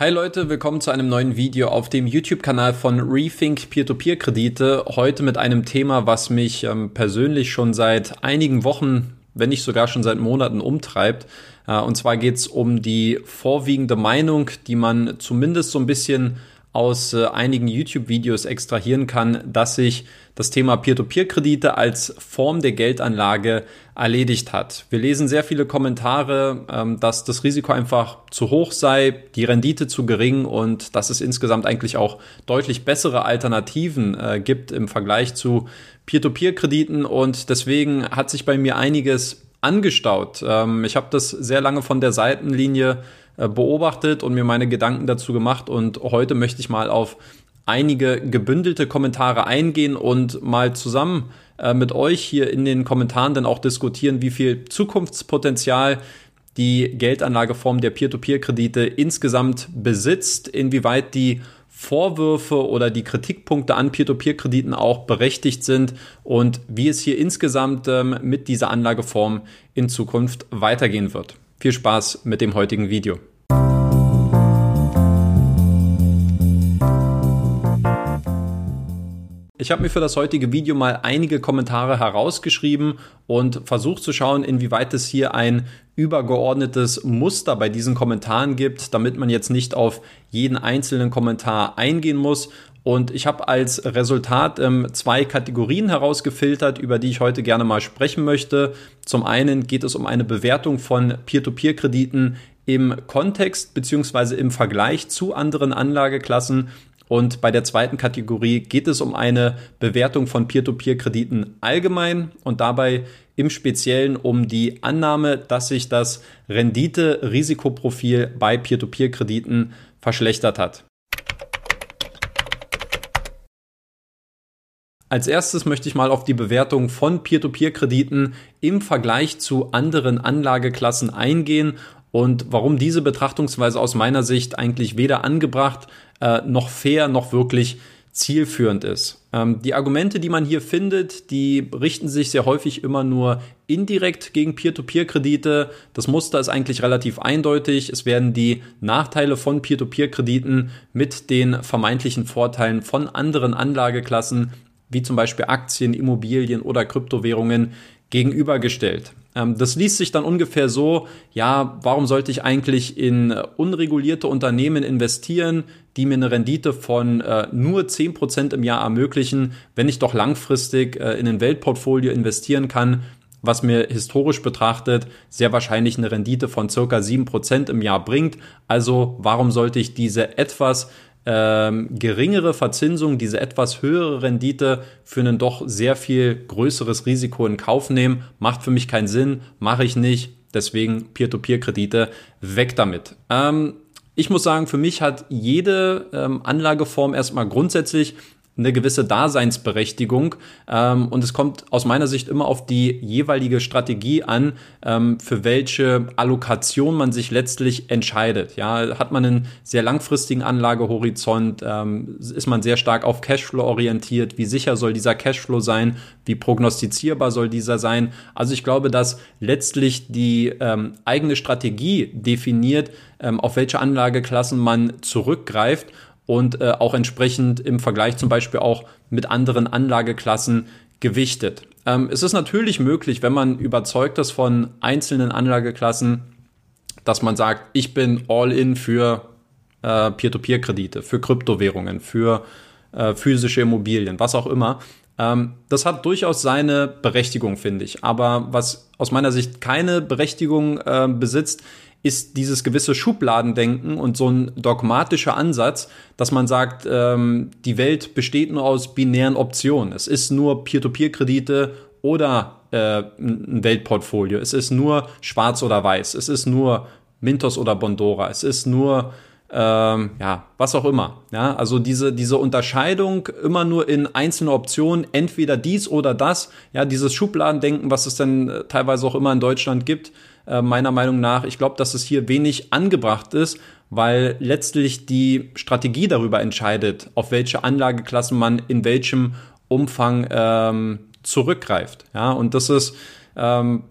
Hi Leute, willkommen zu einem neuen Video auf dem YouTube-Kanal von Rethink Peer-to-Peer-Kredite. Heute mit einem Thema, was mich ähm, persönlich schon seit einigen Wochen, wenn nicht sogar schon seit Monaten umtreibt. Äh, und zwar geht es um die vorwiegende Meinung, die man zumindest so ein bisschen aus äh, einigen YouTube-Videos extrahieren kann, dass sich das Thema Peer-to-Peer-Kredite als Form der Geldanlage erledigt hat. Wir lesen sehr viele Kommentare, ähm, dass das Risiko einfach zu hoch sei, die Rendite zu gering und dass es insgesamt eigentlich auch deutlich bessere Alternativen äh, gibt im Vergleich zu Peer-to-Peer-Krediten und deswegen hat sich bei mir einiges angestaut. Ähm, ich habe das sehr lange von der Seitenlinie äh, beobachtet und mir meine Gedanken dazu gemacht. Und heute möchte ich mal auf einige gebündelte Kommentare eingehen und mal zusammen äh, mit euch hier in den Kommentaren dann auch diskutieren, wie viel Zukunftspotenzial die Geldanlageform der Peer-to-Peer-Kredite insgesamt besitzt, inwieweit die Vorwürfe oder die Kritikpunkte an Peer-to-Peer-Krediten auch berechtigt sind und wie es hier insgesamt ähm, mit dieser Anlageform in Zukunft weitergehen wird. Viel Spaß mit dem heutigen Video. Ich habe mir für das heutige Video mal einige Kommentare herausgeschrieben und versucht zu schauen, inwieweit es hier ein übergeordnetes Muster bei diesen Kommentaren gibt, damit man jetzt nicht auf jeden einzelnen Kommentar eingehen muss. Und ich habe als Resultat ähm, zwei Kategorien herausgefiltert, über die ich heute gerne mal sprechen möchte. Zum einen geht es um eine Bewertung von Peer-to-Peer-Krediten im Kontext beziehungsweise im Vergleich zu anderen Anlageklassen und bei der zweiten Kategorie geht es um eine Bewertung von Peer-to-Peer-Krediten allgemein und dabei im Speziellen um die Annahme, dass sich das Rendite-Risikoprofil bei Peer-to-Peer-Krediten verschlechtert hat. Als erstes möchte ich mal auf die Bewertung von Peer-to-Peer-Krediten im Vergleich zu anderen Anlageklassen eingehen und warum diese Betrachtungsweise aus meiner Sicht eigentlich weder angebracht äh, noch fair noch wirklich zielführend ist. Ähm, die Argumente, die man hier findet, die richten sich sehr häufig immer nur indirekt gegen Peer-to-Peer-Kredite. Das Muster ist eigentlich relativ eindeutig. Es werden die Nachteile von Peer-to-Peer-Krediten mit den vermeintlichen Vorteilen von anderen Anlageklassen, wie zum Beispiel Aktien, Immobilien oder Kryptowährungen, gegenübergestellt. Ähm, das liest sich dann ungefähr so, ja, warum sollte ich eigentlich in unregulierte Unternehmen investieren, die mir eine Rendite von äh, nur 10% im Jahr ermöglichen, wenn ich doch langfristig äh, in ein Weltportfolio investieren kann, was mir historisch betrachtet sehr wahrscheinlich eine Rendite von circa 7% im Jahr bringt. Also warum sollte ich diese etwas ähm, geringere Verzinsung, diese etwas höhere Rendite für ein doch sehr viel größeres Risiko in Kauf nehmen, macht für mich keinen Sinn, mache ich nicht. Deswegen Peer-to-Peer-Kredite weg damit. Ähm, ich muss sagen, für mich hat jede ähm, Anlageform erstmal grundsätzlich eine gewisse Daseinsberechtigung. Ähm, und es kommt aus meiner Sicht immer auf die jeweilige Strategie an, ähm, für welche Allokation man sich letztlich entscheidet. Ja, hat man einen sehr langfristigen Anlagehorizont, ähm, ist man sehr stark auf Cashflow orientiert. Wie sicher soll dieser Cashflow sein? Wie prognostizierbar soll dieser sein? Also ich glaube, dass letztlich die ähm, eigene Strategie definiert, ähm, auf welche Anlageklassen man zurückgreift und äh, auch entsprechend im Vergleich zum Beispiel auch mit anderen Anlageklassen gewichtet. Ähm, es ist natürlich möglich, wenn man überzeugt ist von einzelnen Anlageklassen, dass man sagt, ich bin all in für äh, Peer-to-Peer-Kredite, für Kryptowährungen, für äh, physische Immobilien, was auch immer. Ähm, das hat durchaus seine Berechtigung, finde ich. Aber was aus meiner Sicht keine Berechtigung äh, besitzt, ist dieses gewisse Schubladendenken und so ein dogmatischer Ansatz, dass man sagt, ähm, die Welt besteht nur aus binären Optionen. Es ist nur Peer-to-Peer-Kredite oder äh, ein Weltportfolio. Es ist nur schwarz oder weiß. Es ist nur Mintos oder Bondora. Es ist nur ähm, ja, was auch immer. Ja, also diese, diese Unterscheidung immer nur in einzelne Optionen, entweder dies oder das, ja, dieses Schubladendenken, was es dann äh, teilweise auch immer in Deutschland gibt, äh, meiner Meinung nach. Ich glaube, dass es hier wenig angebracht ist, weil letztlich die Strategie darüber entscheidet, auf welche Anlageklassen man in welchem Umfang ähm, zurückgreift. Ja, und das ist ähm,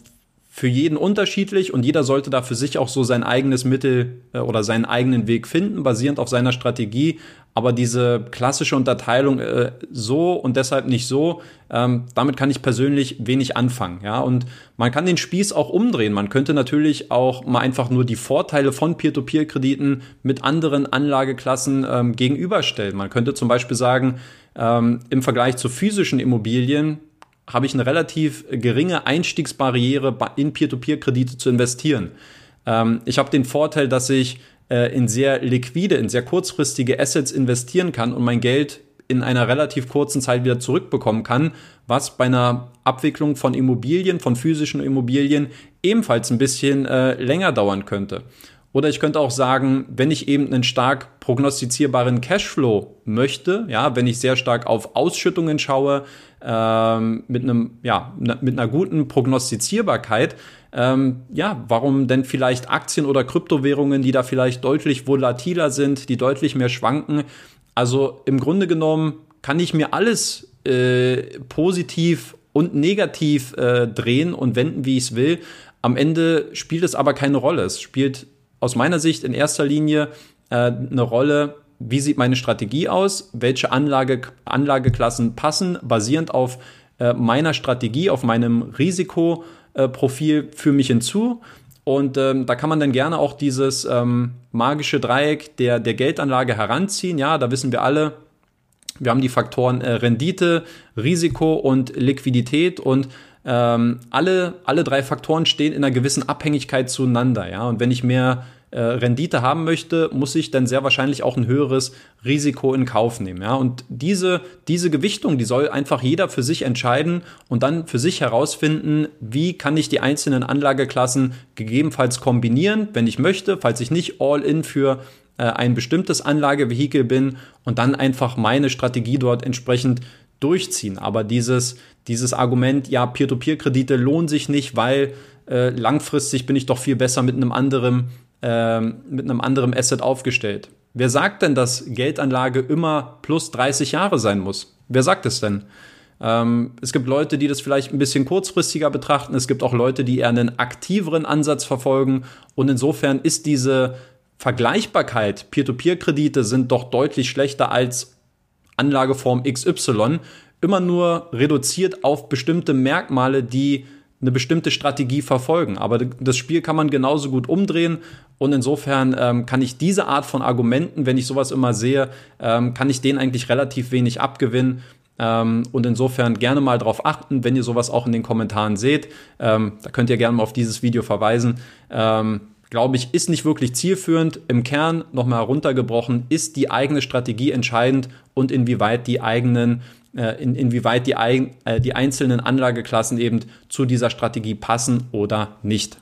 für jeden unterschiedlich und jeder sollte da für sich auch so sein eigenes Mittel äh, oder seinen eigenen Weg finden, basierend auf seiner Strategie. Aber diese klassische Unterteilung äh, so und deshalb nicht so, ähm, damit kann ich persönlich wenig anfangen. Ja, und man kann den Spieß auch umdrehen. Man könnte natürlich auch mal einfach nur die Vorteile von Peer-to-Peer-Krediten mit anderen Anlageklassen ähm, gegenüberstellen. Man könnte zum Beispiel sagen, ähm, im Vergleich zu physischen Immobilien habe ich eine relativ geringe Einstiegsbarriere in Peer-to-Peer-Kredite zu investieren. Ähm, ich habe den Vorteil, dass ich äh, in sehr liquide, in sehr kurzfristige Assets investieren kann und mein Geld in einer relativ kurzen Zeit wieder zurückbekommen kann, was bei einer Abwicklung von Immobilien, von physischen Immobilien ebenfalls ein bisschen äh, länger dauern könnte. Oder ich könnte auch sagen, wenn ich eben einen stark prognostizierbaren Cashflow möchte, ja, wenn ich sehr stark auf Ausschüttungen schaue, ähm, mit einem, ja, mit einer guten Prognostizierbarkeit, ähm, ja, warum denn vielleicht Aktien oder Kryptowährungen, die da vielleicht deutlich volatiler sind, die deutlich mehr schwanken? Also im Grunde genommen kann ich mir alles äh, positiv und negativ äh, drehen und wenden, wie ich es will. Am Ende spielt es aber keine Rolle. Es spielt aus meiner Sicht in erster Linie äh, eine Rolle, wie sieht meine Strategie aus, welche Anlage, Anlageklassen passen, basierend auf äh, meiner Strategie, auf meinem Risikoprofil für mich hinzu. Und ähm, da kann man dann gerne auch dieses ähm, magische Dreieck der, der Geldanlage heranziehen. Ja, da wissen wir alle, wir haben die Faktoren äh, Rendite, Risiko und Liquidität und ähm, alle, alle drei Faktoren stehen in einer gewissen Abhängigkeit zueinander. Ja? Und wenn ich mehr äh, Rendite haben möchte, muss ich dann sehr wahrscheinlich auch ein höheres Risiko in Kauf nehmen. Ja? Und diese, diese Gewichtung, die soll einfach jeder für sich entscheiden und dann für sich herausfinden, wie kann ich die einzelnen Anlageklassen gegebenenfalls kombinieren, wenn ich möchte, falls ich nicht all in für äh, ein bestimmtes Anlagevehikel bin und dann einfach meine Strategie dort entsprechend durchziehen. Aber dieses, dieses Argument, ja, Peer-to-Peer-Kredite lohnen sich nicht, weil äh, langfristig bin ich doch viel besser mit einem anderen, äh, mit einem anderen Asset aufgestellt. Wer sagt denn, dass Geldanlage immer plus 30 Jahre sein muss? Wer sagt es denn? Ähm, es gibt Leute, die das vielleicht ein bisschen kurzfristiger betrachten. Es gibt auch Leute, die eher einen aktiveren Ansatz verfolgen. Und insofern ist diese Vergleichbarkeit, Peer-to-Peer-Kredite sind doch deutlich schlechter als Anlageform XY immer nur reduziert auf bestimmte Merkmale, die eine bestimmte Strategie verfolgen. Aber das Spiel kann man genauso gut umdrehen und insofern ähm, kann ich diese Art von Argumenten, wenn ich sowas immer sehe, ähm, kann ich denen eigentlich relativ wenig abgewinnen. Ähm, und insofern gerne mal darauf achten, wenn ihr sowas auch in den Kommentaren seht. Ähm, da könnt ihr gerne mal auf dieses Video verweisen. Ähm, glaube ich, ist nicht wirklich zielführend. Im Kern nochmal heruntergebrochen, ist die eigene Strategie entscheidend und inwieweit die eigenen, in, inwieweit die, äh, die einzelnen Anlageklassen eben zu dieser Strategie passen oder nicht.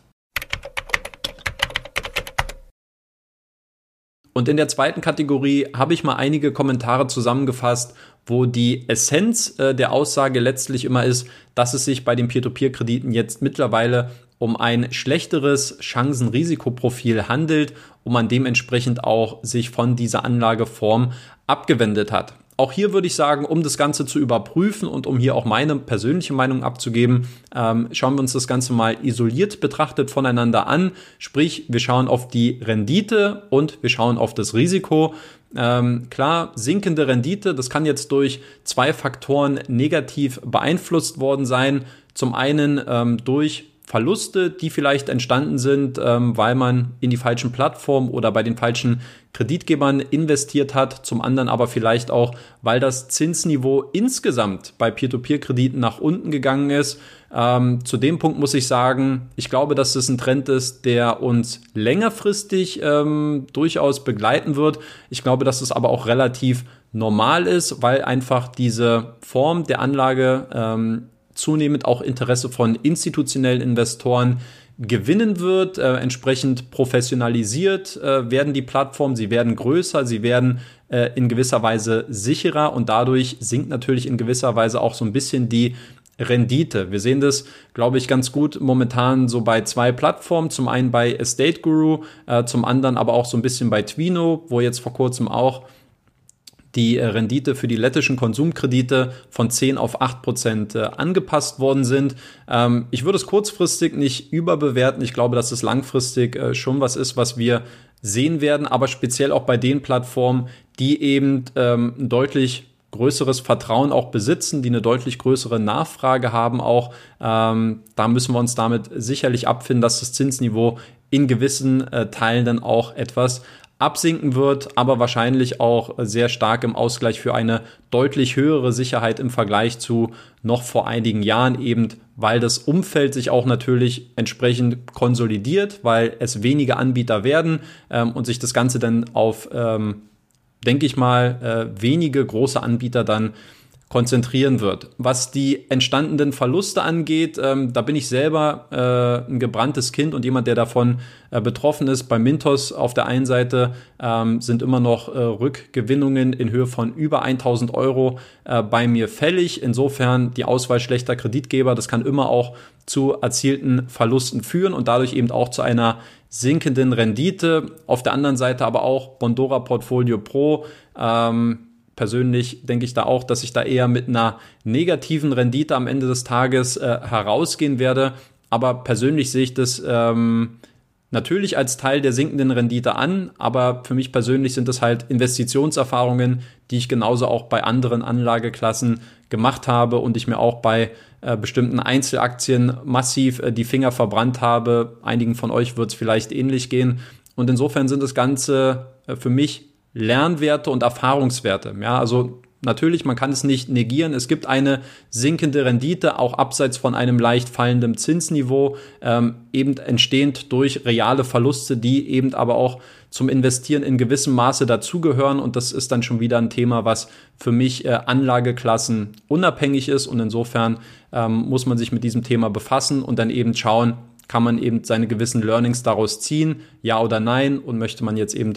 Und in der zweiten Kategorie habe ich mal einige Kommentare zusammengefasst, wo die Essenz äh, der Aussage letztlich immer ist, dass es sich bei den Peer-to-Peer-Krediten jetzt mittlerweile um ein schlechteres Chancen-Risikoprofil handelt und man dementsprechend auch sich von dieser Anlageform abgewendet hat. Auch hier würde ich sagen, um das Ganze zu überprüfen und um hier auch meine persönliche Meinung abzugeben, ähm, schauen wir uns das Ganze mal isoliert betrachtet voneinander an. Sprich, wir schauen auf die Rendite und wir schauen auf das Risiko. Ähm, klar, sinkende Rendite, das kann jetzt durch zwei Faktoren negativ beeinflusst worden sein. Zum einen ähm, durch Verluste, die vielleicht entstanden sind, ähm, weil man in die falschen Plattformen oder bei den falschen Kreditgebern investiert hat. Zum anderen aber vielleicht auch, weil das Zinsniveau insgesamt bei Peer-to-Peer-Krediten nach unten gegangen ist. Ähm, zu dem Punkt muss ich sagen, ich glaube, dass es ein Trend ist, der uns längerfristig ähm, durchaus begleiten wird. Ich glaube, dass es aber auch relativ normal ist, weil einfach diese Form der Anlage ähm, zunehmend auch Interesse von institutionellen Investoren gewinnen wird. Äh, entsprechend professionalisiert äh, werden die Plattformen, sie werden größer, sie werden äh, in gewisser Weise sicherer und dadurch sinkt natürlich in gewisser Weise auch so ein bisschen die Rendite. Wir sehen das, glaube ich, ganz gut momentan so bei zwei Plattformen. Zum einen bei Estate Guru, äh, zum anderen aber auch so ein bisschen bei Twino, wo jetzt vor kurzem auch die äh, Rendite für die lettischen Konsumkredite von 10 auf 8 Prozent äh, angepasst worden sind. Ähm, ich würde es kurzfristig nicht überbewerten. Ich glaube, dass es langfristig äh, schon was ist, was wir sehen werden, aber speziell auch bei den Plattformen, die eben ähm, deutlich größeres Vertrauen auch besitzen, die eine deutlich größere Nachfrage haben auch. Ähm, da müssen wir uns damit sicherlich abfinden, dass das Zinsniveau in gewissen äh, Teilen dann auch etwas absinken wird, aber wahrscheinlich auch sehr stark im Ausgleich für eine deutlich höhere Sicherheit im Vergleich zu noch vor einigen Jahren eben, weil das Umfeld sich auch natürlich entsprechend konsolidiert, weil es weniger Anbieter werden ähm, und sich das Ganze dann auf ähm, denke ich mal, äh, wenige große Anbieter dann konzentrieren wird. Was die entstandenen Verluste angeht, ähm, da bin ich selber äh, ein gebranntes Kind und jemand, der davon äh, betroffen ist. Bei Mintos auf der einen Seite ähm, sind immer noch äh, Rückgewinnungen in Höhe von über 1000 Euro äh, bei mir fällig. Insofern die Auswahl schlechter Kreditgeber, das kann immer auch zu erzielten Verlusten führen und dadurch eben auch zu einer sinkenden Rendite. Auf der anderen Seite aber auch Bondora Portfolio Pro. Ähm, persönlich denke ich da auch, dass ich da eher mit einer negativen Rendite am Ende des Tages äh, herausgehen werde. Aber persönlich sehe ich das ähm, natürlich als Teil der sinkenden Rendite an, aber für mich persönlich sind das halt Investitionserfahrungen, die ich genauso auch bei anderen Anlageklassen gemacht habe und ich mir auch bei äh, bestimmten Einzelaktien massiv äh, die Finger verbrannt habe. Einigen von euch wird es vielleicht ähnlich gehen. Und insofern sind das Ganze äh, für mich Lernwerte und Erfahrungswerte. Ja, also natürlich, man kann es nicht negieren. Es gibt eine sinkende Rendite, auch abseits von einem leicht fallenden Zinsniveau, ähm, eben entstehend durch reale Verluste, die eben aber auch zum Investieren in gewissem Maße dazugehören. Und das ist dann schon wieder ein Thema, was für mich äh, Anlageklassen unabhängig ist. Und insofern ähm, muss man sich mit diesem Thema befassen und dann eben schauen, kann man eben seine gewissen Learnings daraus ziehen, ja oder nein, und möchte man jetzt eben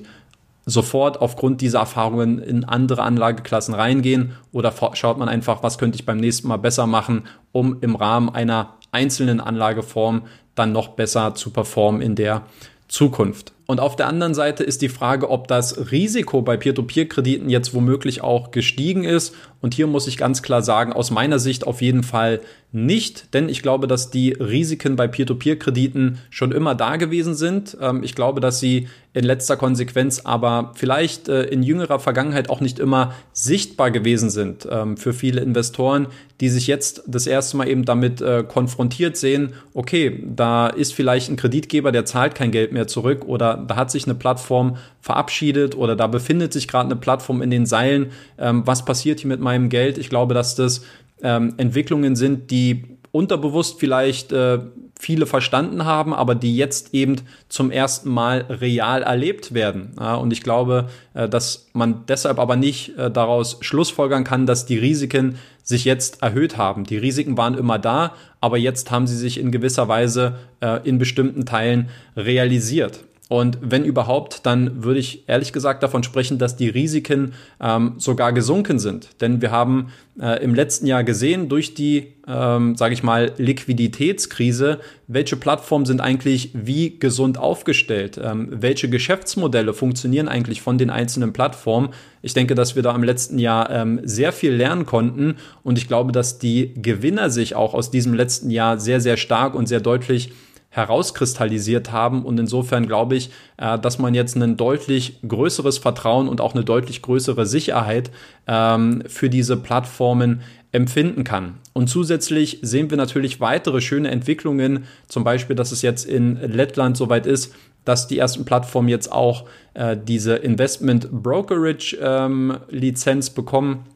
sofort aufgrund dieser Erfahrungen in andere Anlageklassen reingehen oder schaut man einfach, was könnte ich beim nächsten Mal besser machen, um im Rahmen einer einzelnen Anlageform dann noch besser zu performen in der Zukunft. Und auf der anderen Seite ist die Frage, ob das Risiko bei Peer-to-Peer-Krediten jetzt womöglich auch gestiegen ist. Und hier muss ich ganz klar sagen, aus meiner Sicht auf jeden Fall nicht, denn ich glaube, dass die Risiken bei Peer-to-Peer-Krediten schon immer da gewesen sind. Ähm, ich glaube, dass sie in letzter Konsequenz aber vielleicht äh, in jüngerer Vergangenheit auch nicht immer sichtbar gewesen sind ähm, für viele Investoren, die sich jetzt das erste Mal eben damit äh, konfrontiert sehen, okay, da ist vielleicht ein Kreditgeber, der zahlt kein Geld mehr zurück oder da hat sich eine Plattform verabschiedet oder da befindet sich gerade eine Plattform in den Seilen. Ähm, was passiert hier mit meinem Geld? Ich glaube, dass das ähm, Entwicklungen sind, die unterbewusst vielleicht äh, viele verstanden haben, aber die jetzt eben zum ersten Mal real erlebt werden. Ja, und ich glaube, äh, dass man deshalb aber nicht äh, daraus schlussfolgern kann, dass die Risiken sich jetzt erhöht haben. Die Risiken waren immer da, aber jetzt haben sie sich in gewisser Weise äh, in bestimmten Teilen realisiert. Und wenn überhaupt, dann würde ich ehrlich gesagt davon sprechen, dass die Risiken ähm, sogar gesunken sind. Denn wir haben äh, im letzten Jahr gesehen, durch die, ähm, sage ich mal, Liquiditätskrise, welche Plattformen sind eigentlich wie gesund aufgestellt, ähm, welche Geschäftsmodelle funktionieren eigentlich von den einzelnen Plattformen. Ich denke, dass wir da im letzten Jahr ähm, sehr viel lernen konnten und ich glaube, dass die Gewinner sich auch aus diesem letzten Jahr sehr, sehr stark und sehr deutlich herauskristallisiert haben. Und insofern glaube ich, äh, dass man jetzt ein deutlich größeres Vertrauen und auch eine deutlich größere Sicherheit ähm, für diese Plattformen empfinden kann. Und zusätzlich sehen wir natürlich weitere schöne Entwicklungen, zum Beispiel, dass es jetzt in Lettland soweit ist, dass die ersten Plattformen jetzt auch äh, diese Investment Brokerage ähm, Lizenz bekommen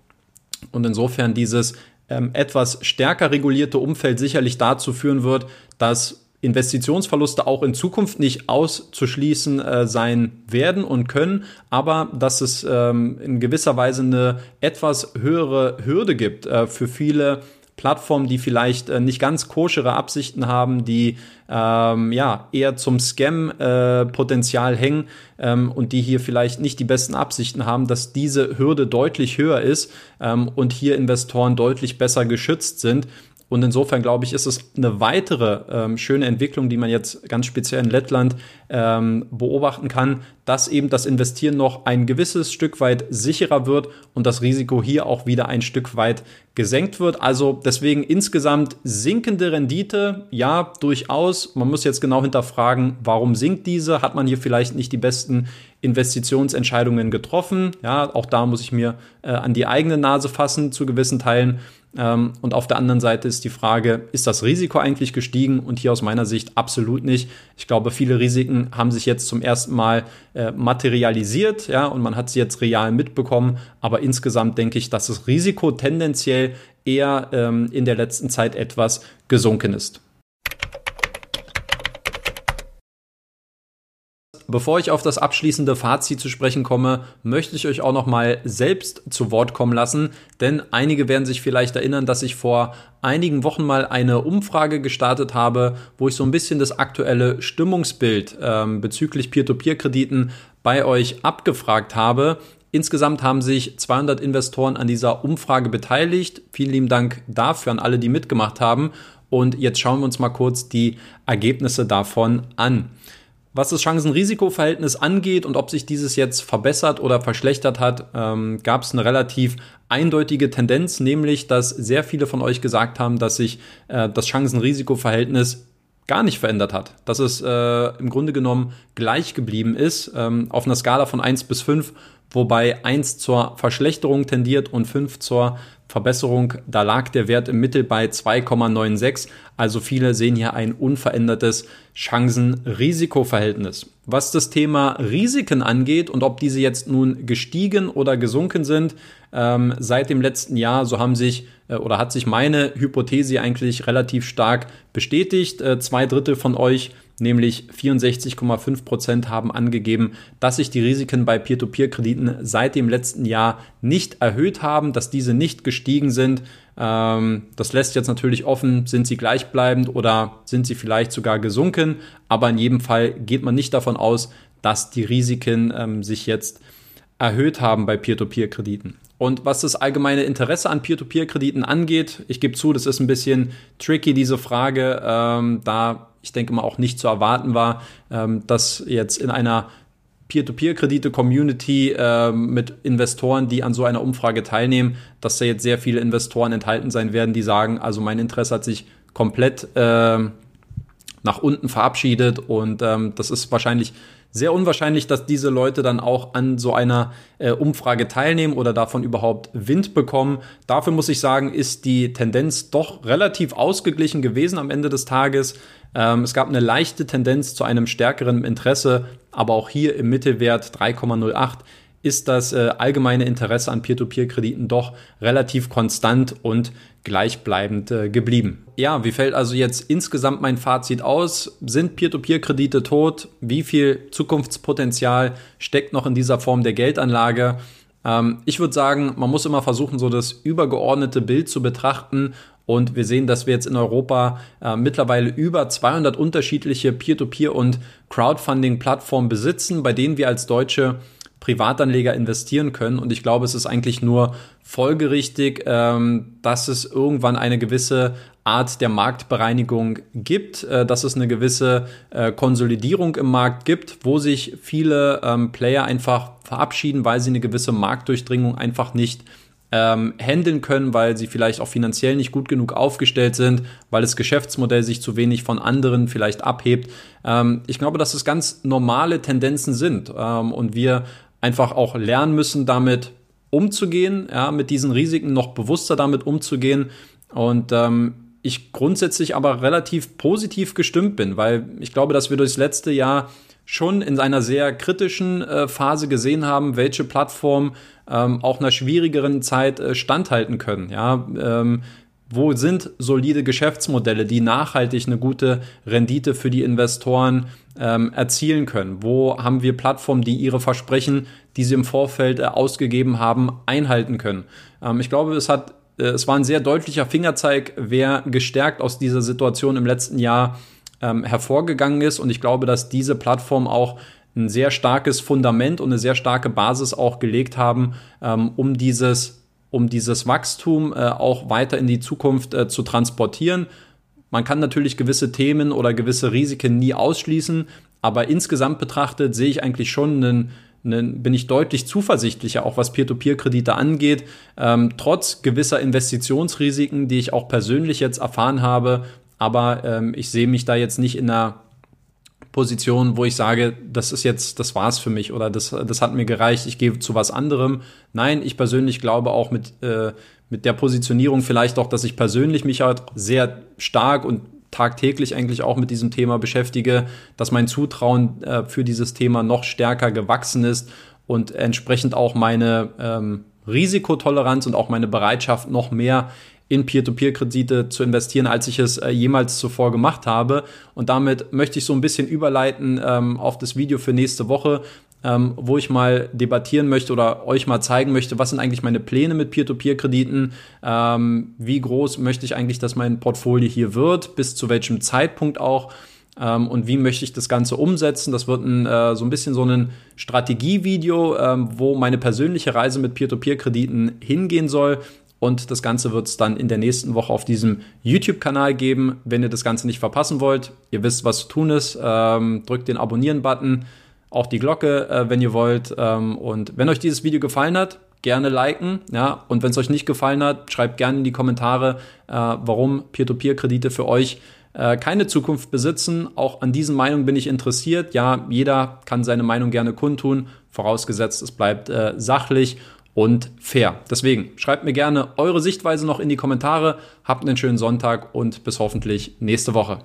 und insofern dieses ähm, etwas stärker regulierte Umfeld sicherlich dazu führen wird, dass Investitionsverluste auch in Zukunft nicht auszuschließen äh, sein werden und können, aber dass es ähm, in gewisser Weise eine etwas höhere Hürde gibt äh, für viele Plattformen, die vielleicht äh, nicht ganz koschere Absichten haben, die ähm, ja eher zum Scam-Potenzial äh, hängen ähm, und die hier vielleicht nicht die besten Absichten haben, dass diese Hürde deutlich höher ist ähm, und hier Investoren deutlich besser geschützt sind Und insofern glaube ich, ist es eine weitere ähm, schöne Entwicklung, die man jetzt ganz speziell in Lettland ähm, beobachten kann, dass eben das Investieren noch ein gewisses Stück weit sicherer wird und das Risiko hier auch wieder ein Stück weit gesenkt wird. Also deswegen insgesamt sinkende Rendite, ja, durchaus. Man muss jetzt genau hinterfragen, warum sinkt diese? Hat man hier vielleicht nicht die besten Investitionsentscheidungen getroffen? Ja, auch da muss ich mir äh, an die eigene Nase fassen zu gewissen Teilen. Ähm, und auf der anderen Seite ist die Frage, ist das Risiko eigentlich gestiegen? Und hier aus meiner Sicht absolut nicht. Ich glaube, viele Risiken haben sich jetzt zum ersten Mal äh, materialisiert, ja, und man hat sie jetzt real mitbekommen. Aber insgesamt denke ich, dass das Risiko tendenziell eher ähm, in der letzten Zeit etwas gesunken ist. Bevor ich auf das abschließende Fazit zu sprechen komme, möchte ich euch auch noch mal selbst zu Wort kommen lassen, denn einige werden sich vielleicht erinnern, dass ich vor einigen Wochen mal eine Umfrage gestartet habe, wo ich so ein bisschen das aktuelle Stimmungsbild ähm, bezüglich Peer-to-Peer-Krediten bei euch abgefragt habe. Insgesamt haben sich 200 Investoren an dieser Umfrage beteiligt. Vielen lieben Dank dafür an alle, die mitgemacht haben. Und jetzt schauen wir uns mal kurz die Ergebnisse davon an. Was das Chancen-Risiko-Verhältnis angeht und ob sich dieses jetzt verbessert oder verschlechtert hat, ähm, gab es eine relativ eindeutige Tendenz, nämlich dass sehr viele von euch gesagt haben, dass sich äh, das Chancen-Risiko-Verhältnis gar nicht verändert hat, dass es äh, im Grunde genommen gleich geblieben ist, ähm, auf einer Skala von 1 bis 5, wobei 1 zur Verschlechterung tendiert und 5 zur Verbesserung. Da lag der Wert im Mittel bei 2,96. Also viele sehen hier ein unverändertes Chancen-Risiko-Verhältnis. Was das Thema Risiken angeht und ob diese jetzt nun gestiegen oder gesunken sind, ähm, seit dem letzten Jahr, so haben sich äh, oder hat sich meine Hypothese eigentlich relativ stark bestätigt. Äh, zwei Drittel von euch nämlich 64,5 Prozent haben angegeben, dass sich die Risiken bei Peer-to-Peer-Krediten seit dem letzten Jahr nicht erhöht haben, dass diese nicht gestiegen sind. Ähm, das lässt jetzt natürlich offen, sind sie gleichbleibend oder sind sie vielleicht sogar gesunken, aber in jedem Fall geht man nicht davon aus, dass die Risiken ähm, sich jetzt erhöht haben bei Peer-to-Peer-Krediten. Und was das allgemeine Interesse an Peer-to-Peer-Krediten angeht, ich gebe zu, das ist ein bisschen tricky, diese Frage, ähm, da ich denke mal auch nicht zu erwarten war, ähm, dass jetzt in einer Peer-to-Peer-Kredite-Community äh, mit Investoren, die an so einer Umfrage teilnehmen, dass da jetzt sehr viele Investoren enthalten sein werden, die sagen, also mein Interesse hat sich komplett äh, nach unten verabschiedet und ähm, das ist wahrscheinlich sehr unwahrscheinlich, dass diese Leute dann auch an so einer äh, Umfrage teilnehmen oder davon überhaupt Wind bekommen. Dafür muss ich sagen, ist die Tendenz doch relativ ausgeglichen gewesen am Ende des Tages. Ähm, es gab eine leichte Tendenz zu einem stärkeren Interesse, aber auch hier im Mittelwert 3,08 ist das äh, allgemeine Interesse an Peer-to-Peer-Krediten doch relativ konstant und gleichbleibend äh, geblieben. Ja, wie fällt also jetzt insgesamt mein Fazit aus? Sind Peer-to-Peer-Kredite tot? Wie viel Zukunftspotenzial steckt noch in dieser Form der Geldanlage? Ähm, ich würde sagen, man muss immer versuchen, so das übergeordnete Bild zu betrachten und wir sehen, dass wir jetzt in Europa äh, mittlerweile über 200 unterschiedliche Peer-to-Peer -Peer und Crowdfunding-Plattformen besitzen, bei denen wir als Deutsche Privatanleger investieren können. Und ich glaube, es ist eigentlich nur folgerichtig, ähm, dass es irgendwann eine gewisse Art der Marktbereinigung gibt, äh, dass es eine gewisse äh, Konsolidierung im Markt gibt, wo sich viele ähm, Player einfach verabschieden, weil sie eine gewisse Marktdurchdringung einfach nicht ähm, handeln können, weil sie vielleicht auch finanziell nicht gut genug aufgestellt sind, weil das Geschäftsmodell sich zu wenig von anderen vielleicht abhebt. Ähm, ich glaube, dass es ganz normale Tendenzen sind ähm, und wir einfach auch lernen müssen, damit umzugehen, ja, mit diesen Risiken noch bewusster damit umzugehen. Und ähm, ich grundsätzlich aber relativ positiv gestimmt bin, weil ich glaube, dass wir durchs letzte Jahr schon in einer sehr kritischen äh, Phase gesehen haben, welche Plattformen ähm, auch einer schwierigeren Zeit äh, standhalten können. Ja, ähm, wo sind solide Geschäftsmodelle, die nachhaltig eine gute Rendite für die Investoren ähm, erzielen können? Wo haben wir Plattformen, die ihre Versprechen, die sie im Vorfeld äh, ausgegeben haben, einhalten können? Ähm, ich glaube, es hat äh, es war ein sehr deutlicher Fingerzeig, wer gestärkt aus dieser Situation im letzten Jahr ähm, hervorgegangen ist. Und ich glaube, dass diese Plattform auch ein sehr starkes Fundament und eine sehr starke Basis auch gelegt haben, ähm, um dieses um dieses Wachstum äh, auch weiter in die Zukunft äh, zu transportieren. Man kann natürlich gewisse Themen oder gewisse Risiken nie ausschließen, aber insgesamt betrachtet sehe ich eigentlich schon einen bin ich deutlich zuversichtlicher, auch was Peer-to-Peer-Kredite angeht, ähm, trotz gewisser Investitionsrisiken, die ich auch persönlich jetzt erfahren habe. Aber ähm, ich sehe mich da jetzt nicht in einer Position, wo ich sage, das ist jetzt, das war's für mich oder das, das hat mir gereicht, ich gehe zu was anderem. Nein, ich persönlich glaube auch mit, äh, mit der Positionierung vielleicht auch, dass ich persönlich mich halt sehr stark und tagtäglich eigentlich auch mit diesem Thema beschäftige, dass mein Zutrauen äh, für dieses Thema noch stärker gewachsen ist und entsprechend auch meine ähm, Risikotoleranz und auch meine Bereitschaft noch mehr in Peer-to-Peer-Kredite zu investieren, als ich es äh, jemals zuvor gemacht habe. Und damit möchte ich so ein bisschen überleiten ähm, auf das Video für nächste Woche, ähm, wo ich mal debattieren möchte oder euch mal zeigen möchte, was sind eigentlich meine Pläne mit Peer-to-Peer-Krediten, ähm, wie groß möchte ich eigentlich, dass mein Portfolio hier wird, bis zu welchem Zeitpunkt auch. Ähm, und wie möchte ich das Ganze umsetzen? Das wird ein, äh, so ein bisschen so ein Strategievideo, ähm, wo meine persönliche Reise mit Peer-to-Peer-Krediten hingehen soll. Und das Ganze wird es dann in der nächsten Woche auf diesem YouTube-Kanal geben. Wenn ihr das Ganze nicht verpassen wollt, ihr wisst, was zu tun ist, ähm, drückt den Abonnieren-Button, auch die Glocke, äh, wenn ihr wollt. Ähm, und wenn euch dieses Video gefallen hat, gerne liken. Ja, und wenn es euch nicht gefallen hat, schreibt gerne in die Kommentare, äh, warum Peer-to-Peer-Kredite für euch äh, keine Zukunft besitzen. Auch an diesen Meinungen bin ich interessiert. Ja, jeder kann seine Meinung gerne kundtun, vorausgesetzt es bleibt äh, sachlich und fair. Deswegen schreibt mir gerne eure Sichtweise noch in die Kommentare. Habt einen schönen Sonntag und bis hoffentlich nächste Woche.